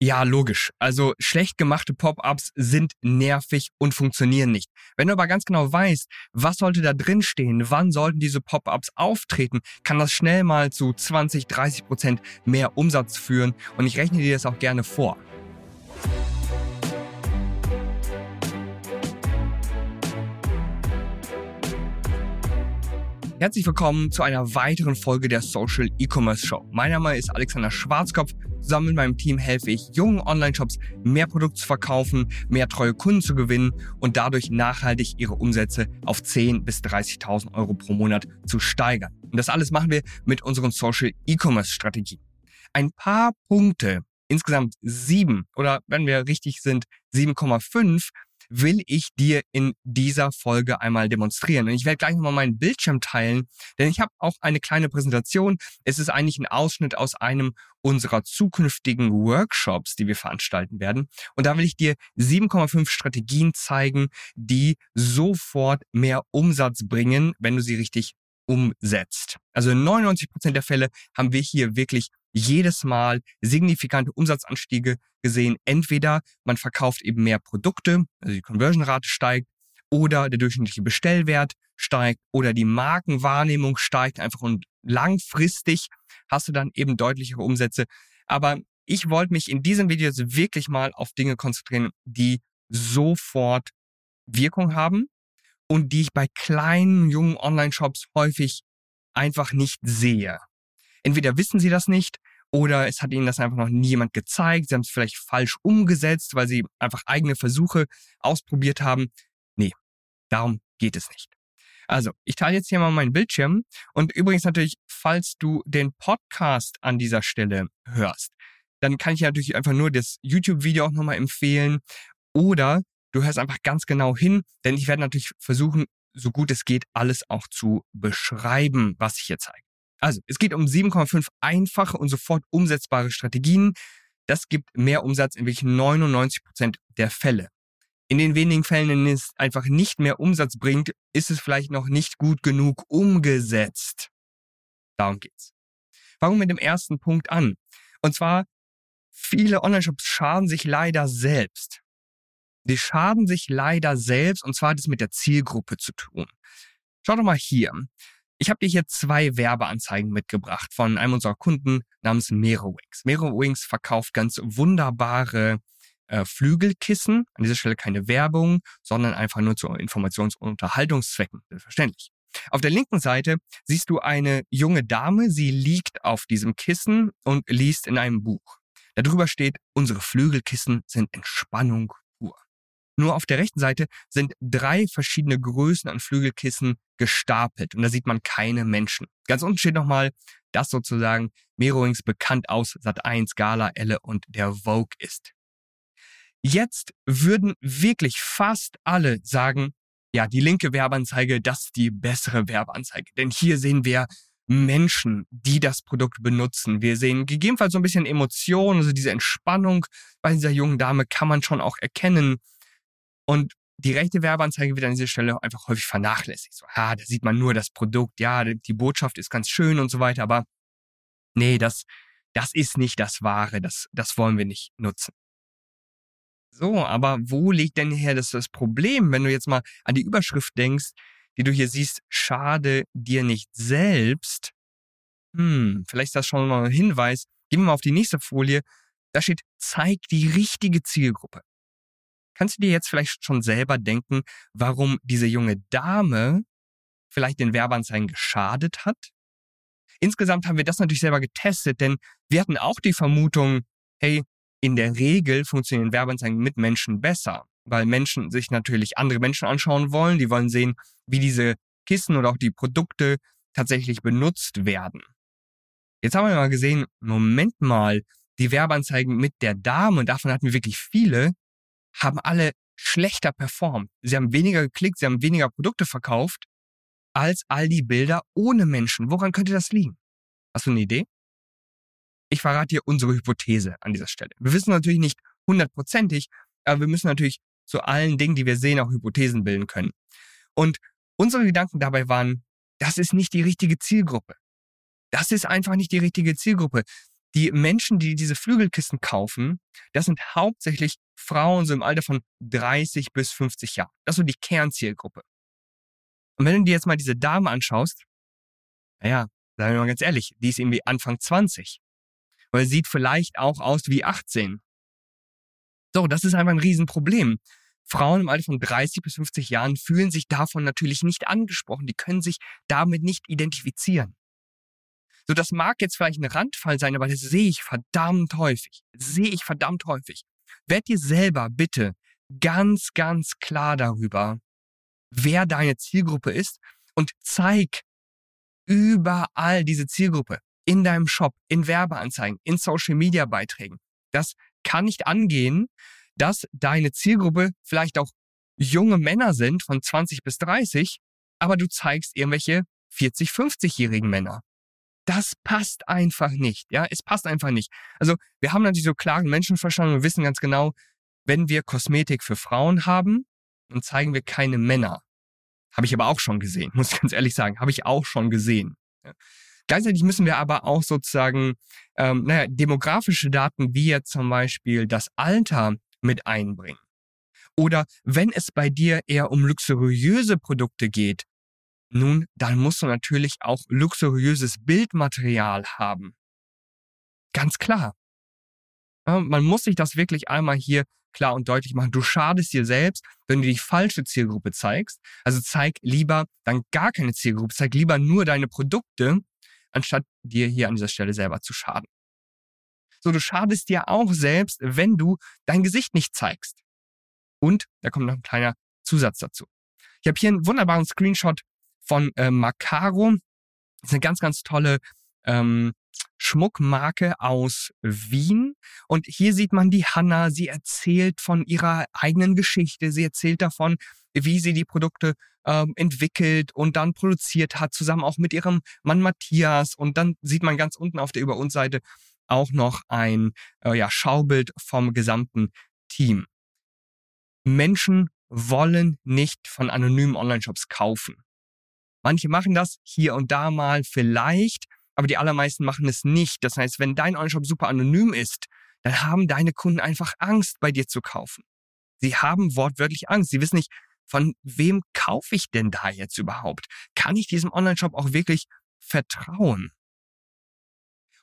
Ja, logisch. Also schlecht gemachte Pop-ups sind nervig und funktionieren nicht. Wenn du aber ganz genau weißt, was sollte da drin stehen, wann sollten diese Pop-ups auftreten, kann das schnell mal zu 20, 30 Prozent mehr Umsatz führen und ich rechne dir das auch gerne vor. Herzlich willkommen zu einer weiteren Folge der Social E-Commerce Show. Mein Name ist Alexander Schwarzkopf. Zusammen mit meinem Team helfe ich jungen Online-Shops, mehr Produkte zu verkaufen, mehr treue Kunden zu gewinnen und dadurch nachhaltig ihre Umsätze auf 10.000 bis 30.000 Euro pro Monat zu steigern. Und das alles machen wir mit unseren Social E-Commerce Strategien. Ein paar Punkte, insgesamt sieben oder wenn wir richtig sind, 7,5 will ich dir in dieser Folge einmal demonstrieren. Und ich werde gleich nochmal meinen Bildschirm teilen, denn ich habe auch eine kleine Präsentation. Es ist eigentlich ein Ausschnitt aus einem unserer zukünftigen Workshops, die wir veranstalten werden. Und da will ich dir 7,5 Strategien zeigen, die sofort mehr Umsatz bringen, wenn du sie richtig umsetzt. Also in 99 Prozent der Fälle haben wir hier wirklich jedes Mal signifikante Umsatzanstiege gesehen. Entweder man verkauft eben mehr Produkte, also die Conversion-Rate steigt, oder der durchschnittliche Bestellwert steigt oder die Markenwahrnehmung steigt einfach und langfristig hast du dann eben deutlichere Umsätze. Aber ich wollte mich in diesem Video jetzt wirklich mal auf Dinge konzentrieren, die sofort Wirkung haben und die ich bei kleinen, jungen Online-Shops häufig einfach nicht sehe. Entweder wissen sie das nicht oder es hat ihnen das einfach noch nie jemand gezeigt. Sie haben es vielleicht falsch umgesetzt, weil sie einfach eigene Versuche ausprobiert haben. Nee, darum geht es nicht. Also, ich teile jetzt hier mal meinen Bildschirm und übrigens natürlich, falls du den Podcast an dieser Stelle hörst, dann kann ich natürlich einfach nur das YouTube-Video auch nochmal empfehlen oder du hörst einfach ganz genau hin, denn ich werde natürlich versuchen, so gut es geht, alles auch zu beschreiben, was ich hier zeige. Also, es geht um 7,5 einfache und sofort umsetzbare Strategien. Das gibt mehr Umsatz in wirklich 99 Prozent der Fälle. In den wenigen Fällen, in denen es einfach nicht mehr Umsatz bringt, ist es vielleicht noch nicht gut genug umgesetzt. Darum geht's. Fangen wir mit dem ersten Punkt an. Und zwar, viele Online-Shops schaden sich leider selbst. Die schaden sich leider selbst und zwar hat es mit der Zielgruppe zu tun. Schau doch mal hier. Ich habe dir hier zwei Werbeanzeigen mitgebracht von einem unserer Kunden namens Merowings. Merowings verkauft ganz wunderbare äh, Flügelkissen. An dieser Stelle keine Werbung, sondern einfach nur zu Informations- und Unterhaltungszwecken, selbstverständlich. Auf der linken Seite siehst du eine junge Dame, sie liegt auf diesem Kissen und liest in einem Buch. Darüber steht, unsere Flügelkissen sind Entspannung nur auf der rechten Seite sind drei verschiedene Größen an Flügelkissen gestapelt und da sieht man keine Menschen. Ganz unten steht nochmal, dass sozusagen Merowings bekannt aus Sat1, Gala, Elle und der Vogue ist. Jetzt würden wirklich fast alle sagen, ja, die linke Werbeanzeige, das ist die bessere Werbeanzeige. Denn hier sehen wir Menschen, die das Produkt benutzen. Wir sehen gegebenenfalls so ein bisschen Emotion, also diese Entspannung bei dieser jungen Dame kann man schon auch erkennen. Und die rechte Werbeanzeige wird an dieser Stelle einfach häufig vernachlässigt. So, ah, da sieht man nur das Produkt, ja, die Botschaft ist ganz schön und so weiter, aber nee, das, das ist nicht das Wahre, das, das wollen wir nicht nutzen. So, aber wo liegt denn hier das, das Problem, wenn du jetzt mal an die Überschrift denkst, die du hier siehst, schade dir nicht selbst? Hm, vielleicht ist das schon mal ein Hinweis. Gehen wir mal auf die nächste Folie. Da steht, zeig die richtige Zielgruppe. Kannst du dir jetzt vielleicht schon selber denken, warum diese junge Dame vielleicht den Werbeanzeigen geschadet hat? Insgesamt haben wir das natürlich selber getestet, denn wir hatten auch die Vermutung, hey, in der Regel funktionieren Werbeanzeigen mit Menschen besser, weil Menschen sich natürlich andere Menschen anschauen wollen, die wollen sehen, wie diese Kissen oder auch die Produkte tatsächlich benutzt werden. Jetzt haben wir mal gesehen, Moment mal, die Werbeanzeigen mit der Dame, und davon hatten wir wirklich viele, haben alle schlechter performt. Sie haben weniger geklickt, sie haben weniger Produkte verkauft als all die Bilder ohne Menschen. Woran könnte das liegen? Hast du eine Idee? Ich verrate dir unsere Hypothese an dieser Stelle. Wir wissen natürlich nicht hundertprozentig, aber wir müssen natürlich zu allen Dingen, die wir sehen, auch Hypothesen bilden können. Und unsere Gedanken dabei waren, das ist nicht die richtige Zielgruppe. Das ist einfach nicht die richtige Zielgruppe. Die Menschen, die diese Flügelkissen kaufen, das sind hauptsächlich Frauen so im Alter von 30 bis 50 Jahren. Das ist so die Kernzielgruppe. Und wenn du dir jetzt mal diese Dame anschaust, naja, sagen wir mal ganz ehrlich, die ist irgendwie Anfang 20. Oder sieht vielleicht auch aus wie 18. So, das ist einfach ein Riesenproblem. Frauen im Alter von 30 bis 50 Jahren fühlen sich davon natürlich nicht angesprochen. Die können sich damit nicht identifizieren. So, das mag jetzt vielleicht ein Randfall sein, aber das sehe ich verdammt häufig. Sehe ich verdammt häufig. Werd dir selber bitte ganz, ganz klar darüber, wer deine Zielgruppe ist und zeig überall diese Zielgruppe in deinem Shop, in Werbeanzeigen, in Social Media Beiträgen. Das kann nicht angehen, dass deine Zielgruppe vielleicht auch junge Männer sind von 20 bis 30, aber du zeigst irgendwelche 40, 50-jährigen Männer. Das passt einfach nicht. Ja, es passt einfach nicht. Also wir haben natürlich so klaren Menschenverstand und wissen ganz genau, wenn wir Kosmetik für Frauen haben, dann zeigen wir keine Männer. Habe ich aber auch schon gesehen, muss ich ganz ehrlich sagen. Habe ich auch schon gesehen. Ja. Gleichzeitig müssen wir aber auch sozusagen, ähm, naja, demografische Daten wie jetzt zum Beispiel das Alter mit einbringen. Oder wenn es bei dir eher um luxuriöse Produkte geht, nun, dann musst du natürlich auch luxuriöses Bildmaterial haben. Ganz klar. Man muss sich das wirklich einmal hier klar und deutlich machen. Du schadest dir selbst, wenn du die falsche Zielgruppe zeigst. Also zeig lieber dann gar keine Zielgruppe, zeig lieber nur deine Produkte, anstatt dir hier an dieser Stelle selber zu schaden. So, du schadest dir auch selbst, wenn du dein Gesicht nicht zeigst. Und da kommt noch ein kleiner Zusatz dazu. Ich habe hier einen wunderbaren Screenshot von äh, Macaro. Das ist eine ganz, ganz tolle ähm, Schmuckmarke aus Wien. Und hier sieht man die Hanna. Sie erzählt von ihrer eigenen Geschichte. Sie erzählt davon, wie sie die Produkte ähm, entwickelt und dann produziert hat, zusammen auch mit ihrem Mann Matthias. Und dann sieht man ganz unten auf der Über uns Seite auch noch ein äh, ja, Schaubild vom gesamten Team. Menschen wollen nicht von anonymen Online-Shops kaufen. Manche machen das hier und da mal vielleicht, aber die allermeisten machen es nicht. Das heißt, wenn dein Online-Shop super anonym ist, dann haben deine Kunden einfach Angst, bei dir zu kaufen. Sie haben wortwörtlich Angst. Sie wissen nicht, von wem kaufe ich denn da jetzt überhaupt? Kann ich diesem Online-Shop auch wirklich vertrauen?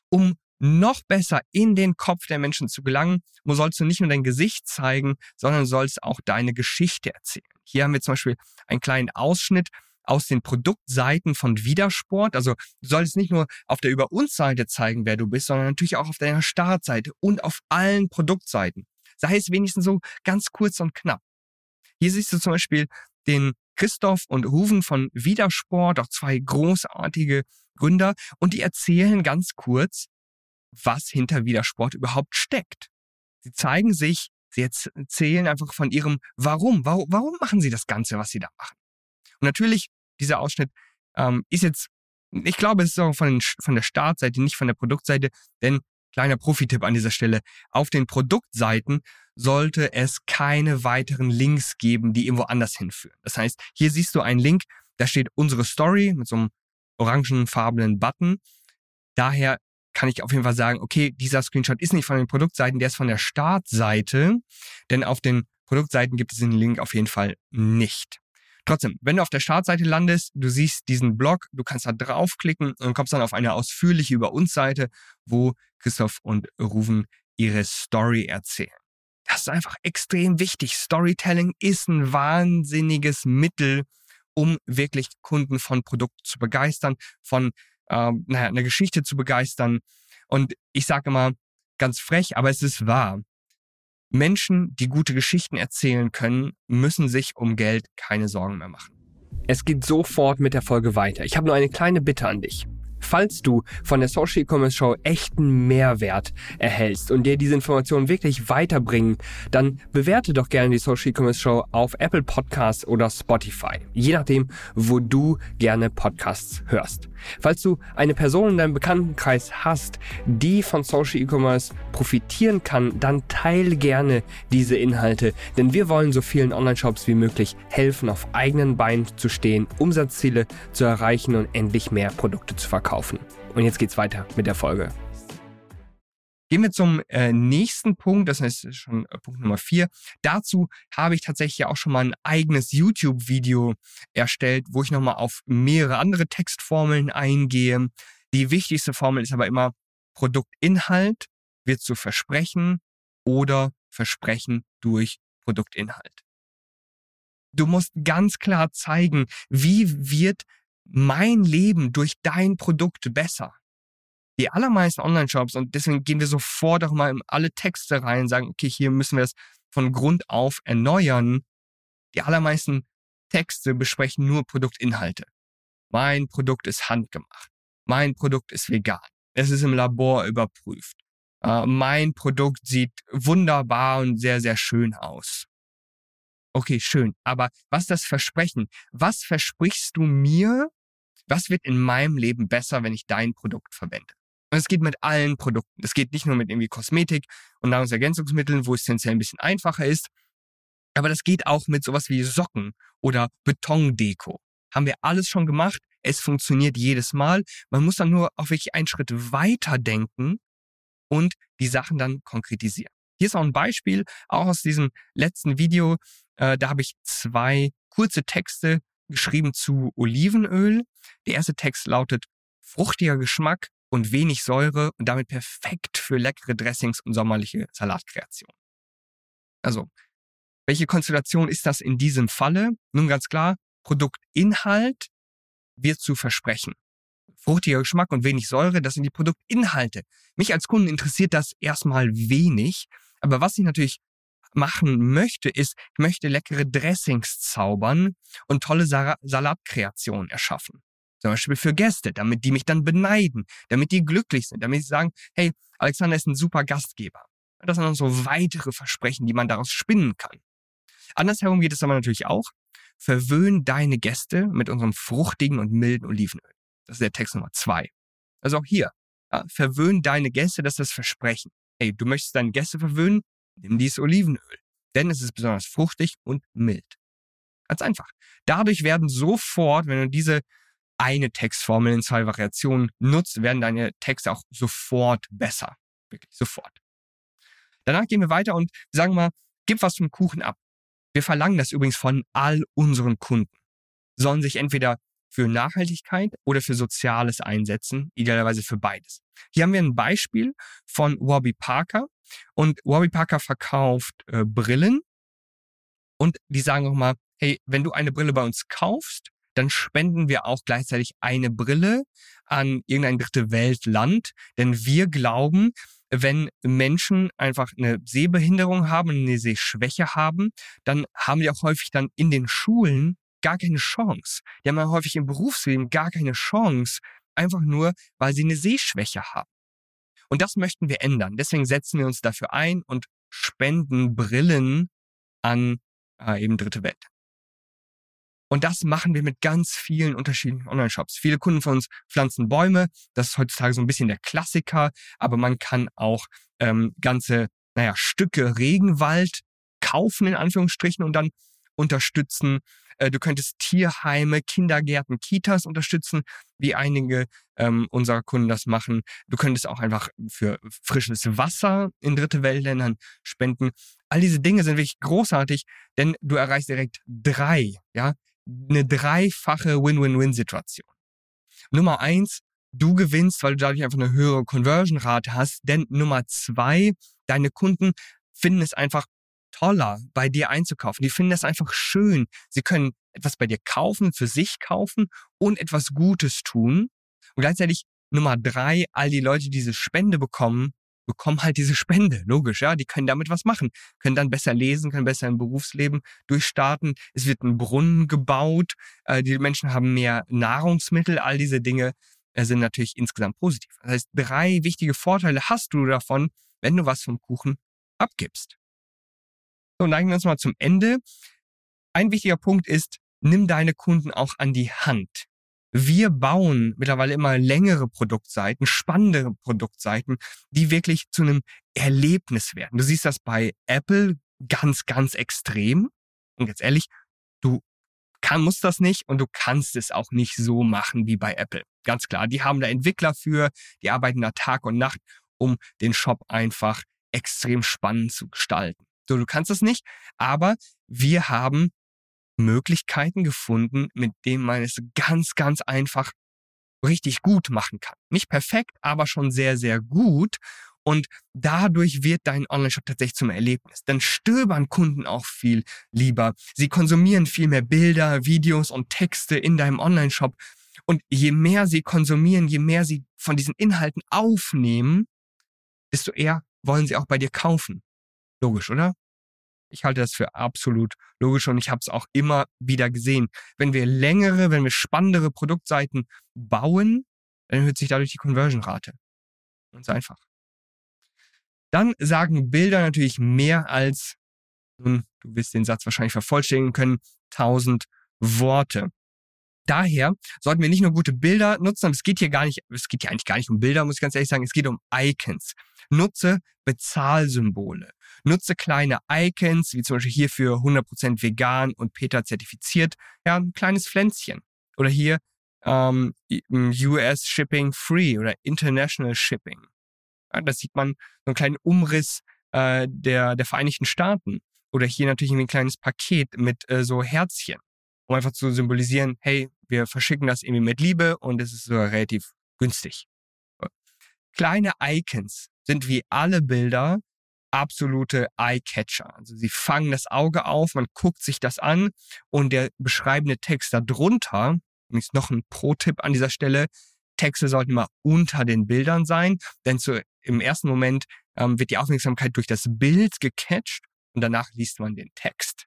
Um noch besser in den Kopf der Menschen zu gelangen, sollst du nicht nur dein Gesicht zeigen, sondern sollst auch deine Geschichte erzählen. Hier haben wir zum Beispiel einen kleinen Ausschnitt aus den Produktseiten von Widersport. Also du solltest nicht nur auf der Über uns Seite zeigen, wer du bist, sondern natürlich auch auf deiner Startseite und auf allen Produktseiten. Sei es wenigstens so ganz kurz und knapp. Hier siehst du zum Beispiel den Christoph und Ruven von Widersport, auch zwei großartige Gründer, und die erzählen ganz kurz, was hinter Widersport überhaupt steckt. Sie zeigen sich, sie erzählen einfach von ihrem Warum. Warum, warum machen sie das Ganze, was sie da machen? Und natürlich, dieser Ausschnitt ähm, ist jetzt, ich glaube, es ist auch von, von der Startseite, nicht von der Produktseite, denn kleiner Profi-Tipp an dieser Stelle, auf den Produktseiten sollte es keine weiteren Links geben, die irgendwo anders hinführen. Das heißt, hier siehst du einen Link, da steht unsere Story mit so einem orangenfarbenen Button. Daher kann ich auf jeden Fall sagen, okay, dieser Screenshot ist nicht von den Produktseiten, der ist von der Startseite, denn auf den Produktseiten gibt es den Link auf jeden Fall nicht. Trotzdem, wenn du auf der Startseite landest, du siehst diesen Blog, du kannst da draufklicken und kommst dann auf eine ausführliche Über uns Seite, wo Christoph und Ruven ihre Story erzählen. Das ist einfach extrem wichtig. Storytelling ist ein wahnsinniges Mittel, um wirklich Kunden von Produkten zu begeistern, von äh, naja, eine Geschichte zu begeistern. Und ich sage immer ganz frech, aber es ist wahr. Menschen, die gute Geschichten erzählen können, müssen sich um Geld keine Sorgen mehr machen. Es geht sofort mit der Folge weiter. Ich habe nur eine kleine Bitte an dich. Falls du von der Social E-Commerce Show echten Mehrwert erhältst und dir diese Informationen wirklich weiterbringen, dann bewerte doch gerne die Social E-Commerce Show auf Apple Podcasts oder Spotify. Je nachdem, wo du gerne Podcasts hörst. Falls du eine Person in deinem Bekanntenkreis hast, die von Social E-Commerce profitieren kann, dann teile gerne diese Inhalte, denn wir wollen so vielen Online-Shops wie möglich helfen, auf eigenen Beinen zu stehen, Umsatzziele zu erreichen und endlich mehr Produkte zu verkaufen. Und jetzt geht's weiter mit der Folge. Gehen wir zum äh, nächsten Punkt, das heißt schon äh, Punkt Nummer vier. Dazu habe ich tatsächlich auch schon mal ein eigenes YouTube-Video erstellt, wo ich nochmal auf mehrere andere Textformeln eingehe. Die wichtigste Formel ist aber immer Produktinhalt wird zu Versprechen oder Versprechen durch Produktinhalt. Du musst ganz klar zeigen, wie wird mein Leben durch dein Produkt besser. Die allermeisten Online-Shops, und deswegen gehen wir sofort auch mal in alle Texte rein, sagen, okay, hier müssen wir das von Grund auf erneuern. Die allermeisten Texte besprechen nur Produktinhalte. Mein Produkt ist handgemacht. Mein Produkt ist vegan. Es ist im Labor überprüft. Uh, mein Produkt sieht wunderbar und sehr, sehr schön aus. Okay, schön. Aber was das Versprechen? Was versprichst du mir? Was wird in meinem Leben besser, wenn ich dein Produkt verwende? Und es geht mit allen Produkten. Es geht nicht nur mit irgendwie Kosmetik und Nahrungsergänzungsmitteln, wo es tendenziell ein bisschen einfacher ist. Aber das geht auch mit sowas wie Socken oder Betondeko. Haben wir alles schon gemacht. Es funktioniert jedes Mal. Man muss dann nur auch wirklich einen Schritt weiter denken und die Sachen dann konkretisieren. Hier ist auch ein Beispiel, auch aus diesem letzten Video. Äh, da habe ich zwei kurze Texte geschrieben zu Olivenöl. Der erste Text lautet fruchtiger Geschmack und wenig Säure und damit perfekt für leckere Dressings und sommerliche Salatkreation. Also, welche Konstellation ist das in diesem Falle? Nun ganz klar, Produktinhalt wird zu versprechen fruchtiger Geschmack und wenig Säure, das sind die Produktinhalte. Mich als Kunden interessiert das erstmal wenig, aber was ich natürlich machen möchte, ist, ich möchte leckere Dressings zaubern und tolle Salatkreationen erschaffen. Zum Beispiel für Gäste, damit die mich dann beneiden, damit die glücklich sind, damit sie sagen, hey, Alexander ist ein super Gastgeber. Das sind dann so weitere Versprechen, die man daraus spinnen kann. Andersherum geht es aber natürlich auch. Verwöhn deine Gäste mit unserem fruchtigen und milden Olivenöl. Das ist der Text Nummer zwei. Also auch hier, ja, verwöhn deine Gäste, das ist das Versprechen. Hey, du möchtest deine Gäste verwöhnen? Nimm dieses Olivenöl. Denn es ist besonders fruchtig und mild. Ganz einfach. Dadurch werden sofort, wenn du diese eine Textformel in zwei Variationen nutzt, werden deine Texte auch sofort besser. Wirklich sofort. Danach gehen wir weiter und sagen mal, gib was zum Kuchen ab. Wir verlangen das übrigens von all unseren Kunden. Sollen sich entweder für Nachhaltigkeit oder für Soziales einsetzen, idealerweise für beides. Hier haben wir ein Beispiel von Warby Parker und Warby Parker verkauft äh, Brillen und die sagen auch mal, hey, wenn du eine Brille bei uns kaufst, dann spenden wir auch gleichzeitig eine Brille an irgendein dritte Weltland, denn wir glauben, wenn Menschen einfach eine Sehbehinderung haben, eine Sehschwäche haben, dann haben die auch häufig dann in den Schulen gar keine Chance. Die haben ja häufig im Berufsleben gar keine Chance, einfach nur, weil sie eine Sehschwäche haben. Und das möchten wir ändern. Deswegen setzen wir uns dafür ein und spenden Brillen an äh, eben dritte Welt. Und das machen wir mit ganz vielen unterschiedlichen Online-Shops. Viele Kunden von uns pflanzen Bäume. Das ist heutzutage so ein bisschen der Klassiker. Aber man kann auch ähm, ganze, naja, Stücke Regenwald kaufen, in Anführungsstrichen, und dann unterstützen. Äh, du könntest Tierheime, Kindergärten, Kitas unterstützen, wie einige ähm, unserer Kunden das machen. Du könntest auch einfach für frisches Wasser in dritte Weltländern spenden. All diese Dinge sind wirklich großartig, denn du erreichst direkt drei, ja, eine dreifache Win-Win-Win-Situation. Nummer eins, du gewinnst, weil du dadurch einfach eine höhere Conversion-Rate hast. Denn Nummer zwei, deine Kunden finden es einfach toller, bei dir einzukaufen. Die finden das einfach schön. Sie können etwas bei dir kaufen, für sich kaufen und etwas Gutes tun. Und gleichzeitig Nummer drei, all die Leute, die diese Spende bekommen, bekommen halt diese Spende. Logisch, ja. Die können damit was machen. Können dann besser lesen, können besser im Berufsleben durchstarten. Es wird ein Brunnen gebaut. Äh, die Menschen haben mehr Nahrungsmittel. All diese Dinge äh, sind natürlich insgesamt positiv. Das heißt, drei wichtige Vorteile hast du davon, wenn du was vom Kuchen abgibst. So, neigen wir uns mal zum Ende. Ein wichtiger Punkt ist, nimm deine Kunden auch an die Hand. Wir bauen mittlerweile immer längere Produktseiten, spannendere Produktseiten, die wirklich zu einem Erlebnis werden. Du siehst das bei Apple ganz, ganz extrem. Und jetzt ehrlich, du kann, musst das nicht und du kannst es auch nicht so machen wie bei Apple. Ganz klar, die haben da Entwickler für, die arbeiten da Tag und Nacht, um den Shop einfach extrem spannend zu gestalten. So, du kannst es nicht, aber wir haben Möglichkeiten gefunden, mit denen man es ganz, ganz einfach richtig gut machen kann. Nicht perfekt, aber schon sehr, sehr gut. Und dadurch wird dein Online-Shop tatsächlich zum Erlebnis. Dann stöbern Kunden auch viel lieber. Sie konsumieren viel mehr Bilder, Videos und Texte in deinem Online-Shop. Und je mehr sie konsumieren, je mehr sie von diesen Inhalten aufnehmen, desto eher wollen sie auch bei dir kaufen. Logisch, oder? Ich halte das für absolut logisch und ich habe es auch immer wieder gesehen. Wenn wir längere, wenn wir spannendere Produktseiten bauen, dann erhöht sich dadurch die Conversion-Rate. Ganz einfach. Dann sagen Bilder natürlich mehr als, nun, du wirst den Satz wahrscheinlich vervollständigen können, 1000 Worte. Daher sollten wir nicht nur gute Bilder nutzen, es geht hier gar nicht, es geht hier eigentlich gar nicht um Bilder, muss ich ganz ehrlich sagen, es geht um Icons. Nutze Bezahlsymbole. Nutze kleine Icons, wie zum Beispiel hier für 100% vegan und PETA zertifiziert, ja, ein kleines Pflänzchen. Oder hier ähm, US Shipping Free oder International Shipping. Ja, da sieht man so einen kleinen Umriss äh, der, der Vereinigten Staaten. Oder hier natürlich ein kleines Paket mit äh, so Herzchen, um einfach zu symbolisieren, hey, wir verschicken das irgendwie mit Liebe und es ist sogar relativ günstig. Kleine Icons sind wie alle Bilder absolute Eye-Catcher. Also sie fangen das Auge auf, man guckt sich das an und der beschreibende Text darunter, übrigens noch ein Pro-Tipp an dieser Stelle, Texte sollten immer unter den Bildern sein, denn zu, im ersten Moment ähm, wird die Aufmerksamkeit durch das Bild gecatcht und danach liest man den Text.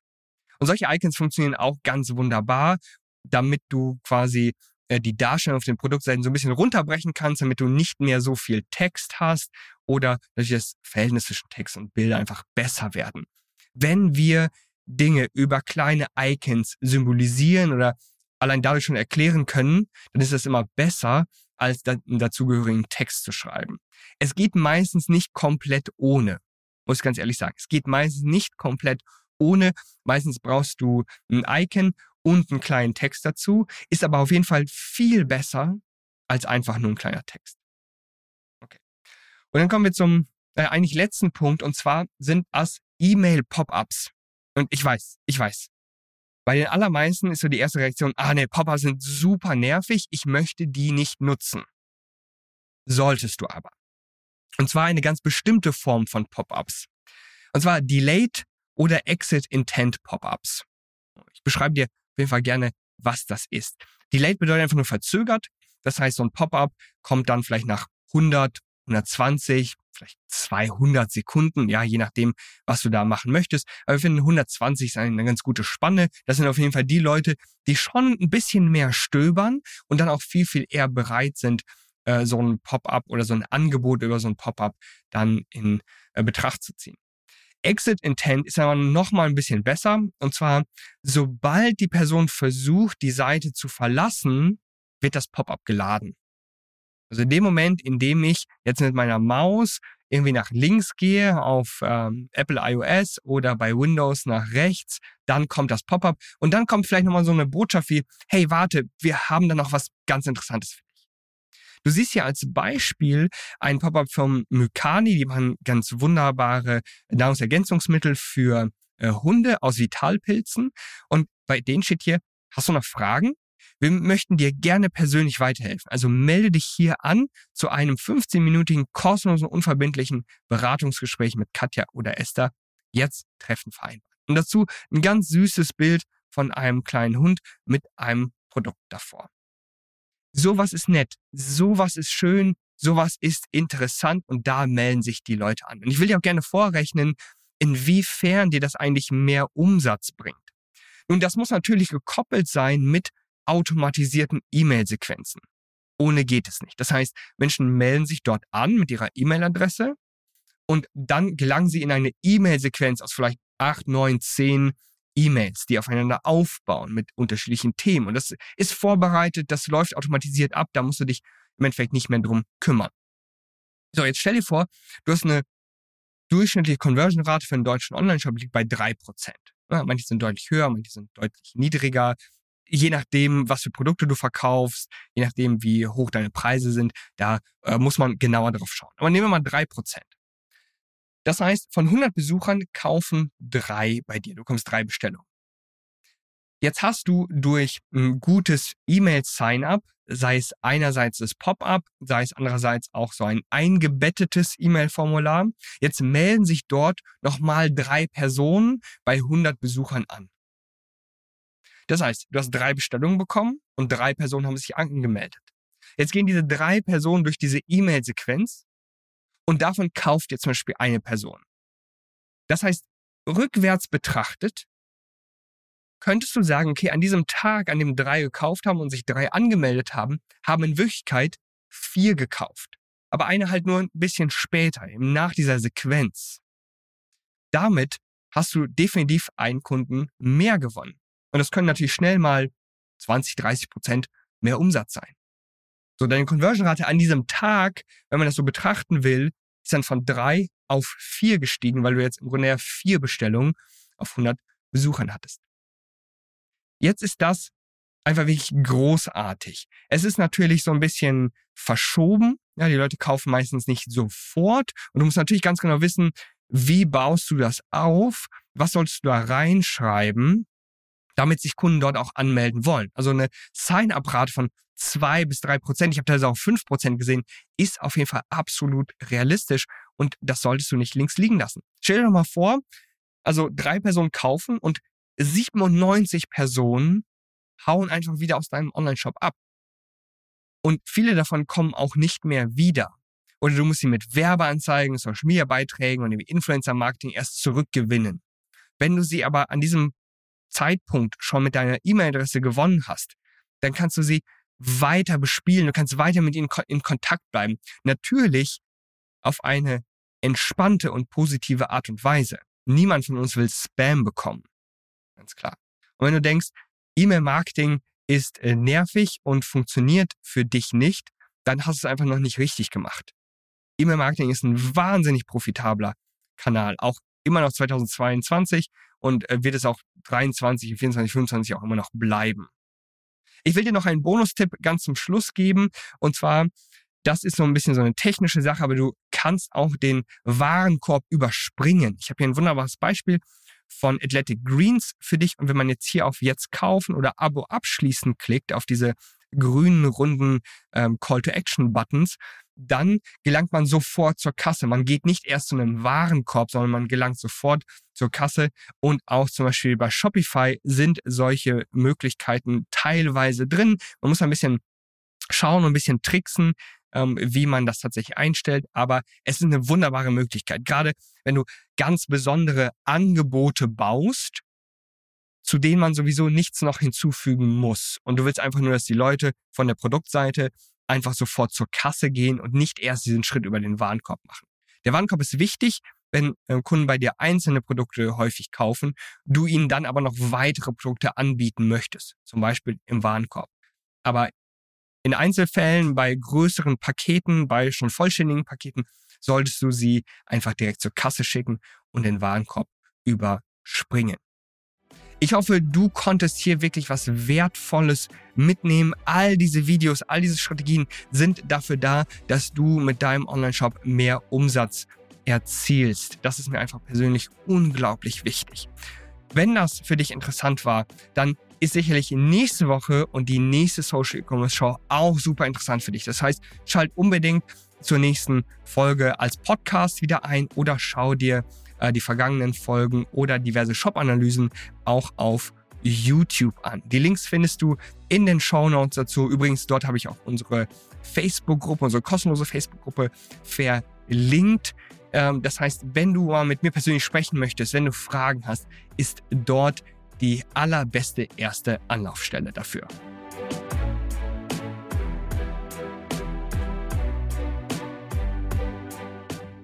Und solche Icons funktionieren auch ganz wunderbar, damit du quasi äh, die Darstellung auf den Produktseiten so ein bisschen runterbrechen kannst, damit du nicht mehr so viel Text hast oder dass das Verhältnis zwischen Text und Bilder einfach besser werden. Wenn wir Dinge über kleine Icons symbolisieren oder allein dadurch schon erklären können, dann ist das immer besser, als einen dazugehörigen Text zu schreiben. Es geht meistens nicht komplett ohne, muss ich ganz ehrlich sagen. Es geht meistens nicht komplett ohne. Meistens brauchst du ein Icon und einen kleinen Text dazu, ist aber auf jeden Fall viel besser als einfach nur ein kleiner Text. Und dann kommen wir zum äh, eigentlich letzten Punkt und zwar sind das E-Mail-Pop-ups. Und ich weiß, ich weiß. Bei den allermeisten ist so die erste Reaktion, ah ne, Pop-ups sind super nervig, ich möchte die nicht nutzen. Solltest du aber. Und zwar eine ganz bestimmte Form von Pop-ups. Und zwar Delayed oder Exit Intent Pop-ups. Ich beschreibe dir auf jeden Fall gerne, was das ist. Delayed bedeutet einfach nur verzögert. Das heißt, so ein Pop-up kommt dann vielleicht nach 100, 120, vielleicht 200 Sekunden, ja, je nachdem, was du da machen möchtest. Aber wir finden 120 ist eine ganz gute Spanne. Das sind auf jeden Fall die Leute, die schon ein bisschen mehr stöbern und dann auch viel, viel eher bereit sind, äh, so ein Pop-up oder so ein Angebot über so ein Pop-up dann in äh, Betracht zu ziehen. Exit Intent ist aber noch mal ein bisschen besser. Und zwar, sobald die Person versucht, die Seite zu verlassen, wird das Pop-up geladen. Also in dem Moment, in dem ich jetzt mit meiner Maus irgendwie nach links gehe auf ähm, Apple iOS oder bei Windows nach rechts, dann kommt das Pop-up und dann kommt vielleicht nochmal so eine Botschaft wie, hey, warte, wir haben da noch was ganz Interessantes für Du siehst hier als Beispiel ein Pop-up vom Mykani, die machen ganz wunderbare Nahrungsergänzungsmittel für äh, Hunde aus Vitalpilzen. Und bei denen steht hier, hast du noch Fragen? Wir möchten dir gerne persönlich weiterhelfen. Also melde dich hier an zu einem 15-minütigen kostenlosen, unverbindlichen Beratungsgespräch mit Katja oder Esther. Jetzt Treffen vereinbart. Und dazu ein ganz süßes Bild von einem kleinen Hund mit einem Produkt davor sowas ist nett, sowas ist schön, sowas ist interessant und da melden sich die Leute an. Und ich will dir auch gerne vorrechnen, inwiefern dir das eigentlich mehr Umsatz bringt. Nun, das muss natürlich gekoppelt sein mit automatisierten E-Mail-Sequenzen. Ohne geht es nicht. Das heißt, Menschen melden sich dort an mit ihrer E-Mail-Adresse und dann gelangen sie in eine E-Mail-Sequenz aus vielleicht acht, neun, zehn E-Mails, die aufeinander aufbauen mit unterschiedlichen Themen. Und das ist vorbereitet, das läuft automatisiert ab, da musst du dich im Endeffekt nicht mehr drum kümmern. So, jetzt stell dir vor, du hast eine durchschnittliche Conversion-Rate für einen deutschen Online-Shop liegt bei drei Prozent. Ja, manche sind deutlich höher, manche sind deutlich niedriger. Je nachdem, was für Produkte du verkaufst, je nachdem, wie hoch deine Preise sind, da äh, muss man genauer drauf schauen. Aber nehmen wir mal drei Prozent. Das heißt, von 100 Besuchern kaufen drei bei dir. Du bekommst drei Bestellungen. Jetzt hast du durch ein gutes E-Mail-Sign-up, sei es einerseits das Pop-up, sei es andererseits auch so ein eingebettetes E-Mail-Formular, jetzt melden sich dort nochmal drei Personen bei 100 Besuchern an. Das heißt, du hast drei Bestellungen bekommen und drei Personen haben sich angemeldet. Jetzt gehen diese drei Personen durch diese E-Mail-Sequenz und davon kauft ihr zum Beispiel eine Person. Das heißt, rückwärts betrachtet, könntest du sagen, okay, an diesem Tag, an dem drei gekauft haben und sich drei angemeldet haben, haben in Wirklichkeit vier gekauft. Aber eine halt nur ein bisschen später, eben nach dieser Sequenz. Damit hast du definitiv einen Kunden mehr gewonnen. Und das können natürlich schnell mal 20, 30 Prozent mehr Umsatz sein. So, deine Conversion-Rate an diesem Tag, wenn man das so betrachten will, ist dann von drei auf vier gestiegen, weil du jetzt im Grunde vier Bestellungen auf 100 Besuchern hattest. Jetzt ist das einfach wirklich großartig. Es ist natürlich so ein bisschen verschoben. Ja, die Leute kaufen meistens nicht sofort. Und du musst natürlich ganz genau wissen, wie baust du das auf? Was sollst du da reinschreiben, damit sich Kunden dort auch anmelden wollen? Also eine Sign-up-Rate von zwei bis drei Prozent, ich habe teilweise auch fünf Prozent gesehen, ist auf jeden Fall absolut realistisch und das solltest du nicht links liegen lassen. Stell dir doch mal vor, also drei Personen kaufen und 97 Personen hauen einfach wieder aus deinem Online-Shop ab. Und viele davon kommen auch nicht mehr wieder. Oder du musst sie mit Werbeanzeigen, Social Media Beiträgen und dem Influencer Marketing erst zurückgewinnen. Wenn du sie aber an diesem Zeitpunkt schon mit deiner E-Mail-Adresse gewonnen hast, dann kannst du sie weiter bespielen, du kannst weiter mit ihnen in Kontakt bleiben. Natürlich auf eine entspannte und positive Art und Weise. Niemand von uns will Spam bekommen. Ganz klar. Und wenn du denkst, E-Mail-Marketing ist äh, nervig und funktioniert für dich nicht, dann hast du es einfach noch nicht richtig gemacht. E-Mail-Marketing ist ein wahnsinnig profitabler Kanal, auch immer noch 2022 und äh, wird es auch 23, 24, 25 auch immer noch bleiben. Ich will dir noch einen Bonustipp ganz zum Schluss geben und zwar das ist so ein bisschen so eine technische Sache, aber du kannst auch den Warenkorb überspringen. Ich habe hier ein wunderbares Beispiel von Athletic Greens für dich. Und wenn man jetzt hier auf Jetzt kaufen oder Abo abschließen klickt, auf diese grünen, runden ähm, Call-to-Action-Buttons, dann gelangt man sofort zur Kasse. Man geht nicht erst zu einem Warenkorb, sondern man gelangt sofort zur Kasse. Und auch zum Beispiel bei Shopify sind solche Möglichkeiten teilweise drin. Man muss ein bisschen schauen und ein bisschen tricksen, ähm, wie man das tatsächlich einstellt. Aber es ist eine wunderbare Möglichkeit. Gerade wenn du ganz besondere Angebote baust, zu denen man sowieso nichts noch hinzufügen muss. Und du willst einfach nur, dass die Leute von der Produktseite einfach sofort zur Kasse gehen und nicht erst diesen Schritt über den Warenkorb machen. Der Warenkorb ist wichtig, wenn äh, Kunden bei dir einzelne Produkte häufig kaufen, du ihnen dann aber noch weitere Produkte anbieten möchtest, zum Beispiel im Warenkorb. Aber in Einzelfällen, bei größeren Paketen, bei schon vollständigen Paketen, solltest du sie einfach direkt zur Kasse schicken und den Warenkorb überspringen. Ich hoffe, du konntest hier wirklich was Wertvolles mitnehmen. All diese Videos, all diese Strategien sind dafür da, dass du mit deinem Online-Shop mehr Umsatz erzielst. Das ist mir einfach persönlich unglaublich wichtig. Wenn das für dich interessant war, dann ist sicherlich nächste Woche und die nächste Social E-Commerce Show auch super interessant für dich. Das heißt, schalt unbedingt zur nächsten Folge als Podcast wieder ein oder schau dir äh, die vergangenen Folgen oder diverse Shop-Analysen auch auf YouTube an. Die Links findest du in den Show Notes dazu. Übrigens, dort habe ich auch unsere Facebook-Gruppe, unsere kostenlose Facebook-Gruppe verlinkt. Ähm, das heißt, wenn du mal mit mir persönlich sprechen möchtest, wenn du Fragen hast, ist dort die allerbeste erste Anlaufstelle dafür.